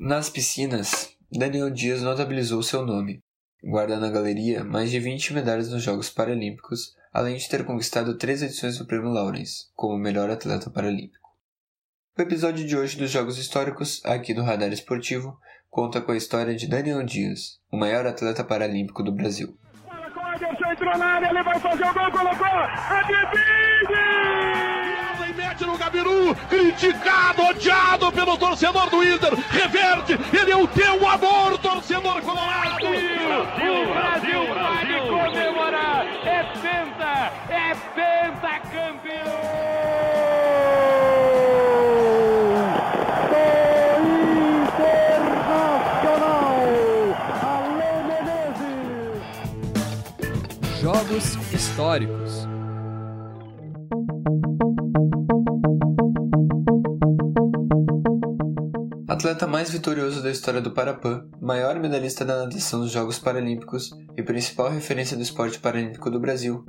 Nas piscinas, Daniel Dias notabilizou seu nome, guarda na galeria mais de 20 medalhas nos Jogos Paralímpicos, além de ter conquistado três edições do Prêmio Lawrence como melhor atleta paralímpico. O episódio de hoje dos Jogos Históricos, aqui do Radar Esportivo, conta com a história de Daniel Dias, o maior atleta paralímpico do Brasil. Entrou na área, ele vai fazer o gol, colocou a mete no Gabiru, criticado, odiado pelo torcedor do Inter, reverte, ele é o teu amor, torcedor colorado. O Brasil pode comemorar, é penta, é penta campeão. Jogos históricos. Atleta mais vitorioso da história do Parapan, maior medalhista da natação dos Jogos Paralímpicos e principal referência do esporte paralímpico do Brasil.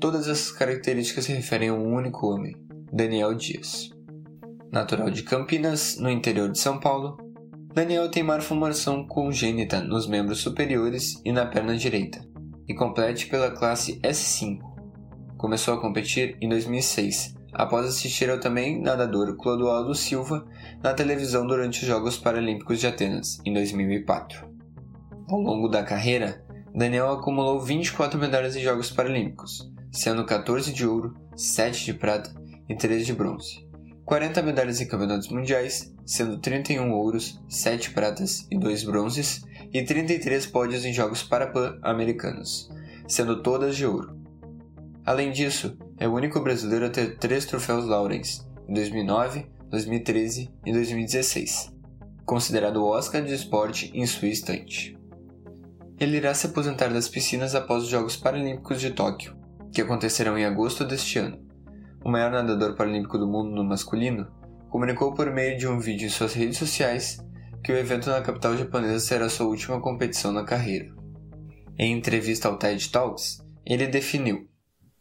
Todas essas características se referem a um único homem, Daniel Dias. Natural de Campinas, no interior de São Paulo, Daniel tem malformação congênita nos membros superiores e na perna direita, e complete pela classe S5. Começou a competir em 2006, após assistir ao também nadador Clodoaldo Silva na televisão durante os Jogos Paralímpicos de Atenas, em 2004. Ao longo da carreira, Daniel acumulou 24 medalhas em Jogos Paralímpicos, sendo 14 de ouro, 7 de prata e 3 de bronze. 40 medalhas em campeonatos mundiais, sendo 31 ouros, 7 pratas e 2 bronzes, e 33 pódios em Jogos Parapan-Americanos, sendo todas de ouro. Além disso, é o único brasileiro a ter três troféus Lawrence, em 2009, 2013 e 2016, considerado o Oscar de esporte em sua estante. Ele irá se aposentar das piscinas após os Jogos Paralímpicos de Tóquio, que acontecerão em agosto deste ano. O maior nadador paralímpico do mundo no masculino comunicou por meio de um vídeo em suas redes sociais que o evento na capital japonesa será sua última competição na carreira. Em entrevista ao TED Talks, ele definiu: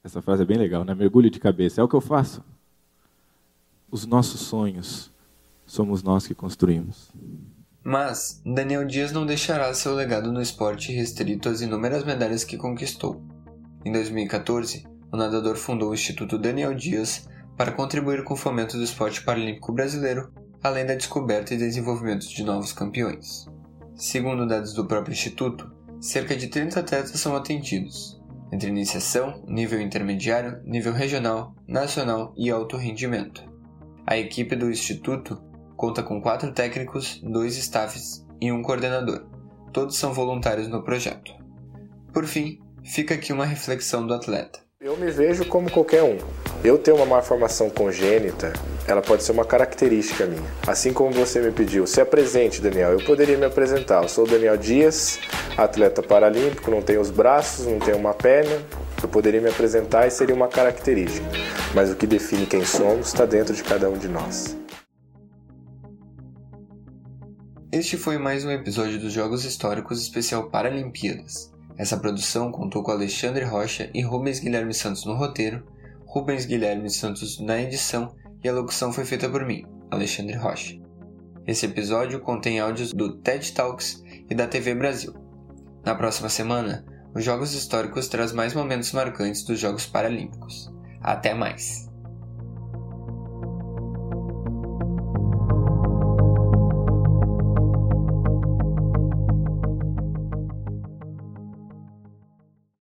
Essa frase é bem legal, né? Mergulho de cabeça. É o que eu faço. Os nossos sonhos somos nós que construímos. Mas Daniel Dias não deixará seu legado no esporte restrito às inúmeras medalhas que conquistou. Em 2014, o nadador fundou o Instituto Daniel Dias para contribuir com o fomento do esporte paralímpico brasileiro além da descoberta e desenvolvimento de novos campeões. Segundo dados do próprio Instituto, cerca de 30 atletas são atendidos, entre iniciação, nível intermediário, nível regional, nacional e alto rendimento. A equipe do Instituto conta com quatro técnicos, dois staffs e um coordenador. Todos são voluntários no projeto. Por fim, fica aqui uma reflexão do atleta. Eu me vejo como qualquer um. Eu ter uma malformação congênita, ela pode ser uma característica minha. Assim como você me pediu, se apresente, Daniel. Eu poderia me apresentar. Eu sou o Daniel Dias, atleta paralímpico, não tenho os braços, não tenho uma perna. Eu poderia me apresentar e seria uma característica. Mas o que define quem somos está dentro de cada um de nós. Este foi mais um episódio dos Jogos Históricos Especial Paralimpíadas. Essa produção contou com Alexandre Rocha e Rubens Guilherme Santos no roteiro, Rubens Guilherme Santos na edição e a locução foi feita por mim, Alexandre Rocha. Esse episódio contém áudios do TED Talks e da TV Brasil. Na próxima semana, os Jogos Históricos traz mais momentos marcantes dos Jogos Paralímpicos. Até mais!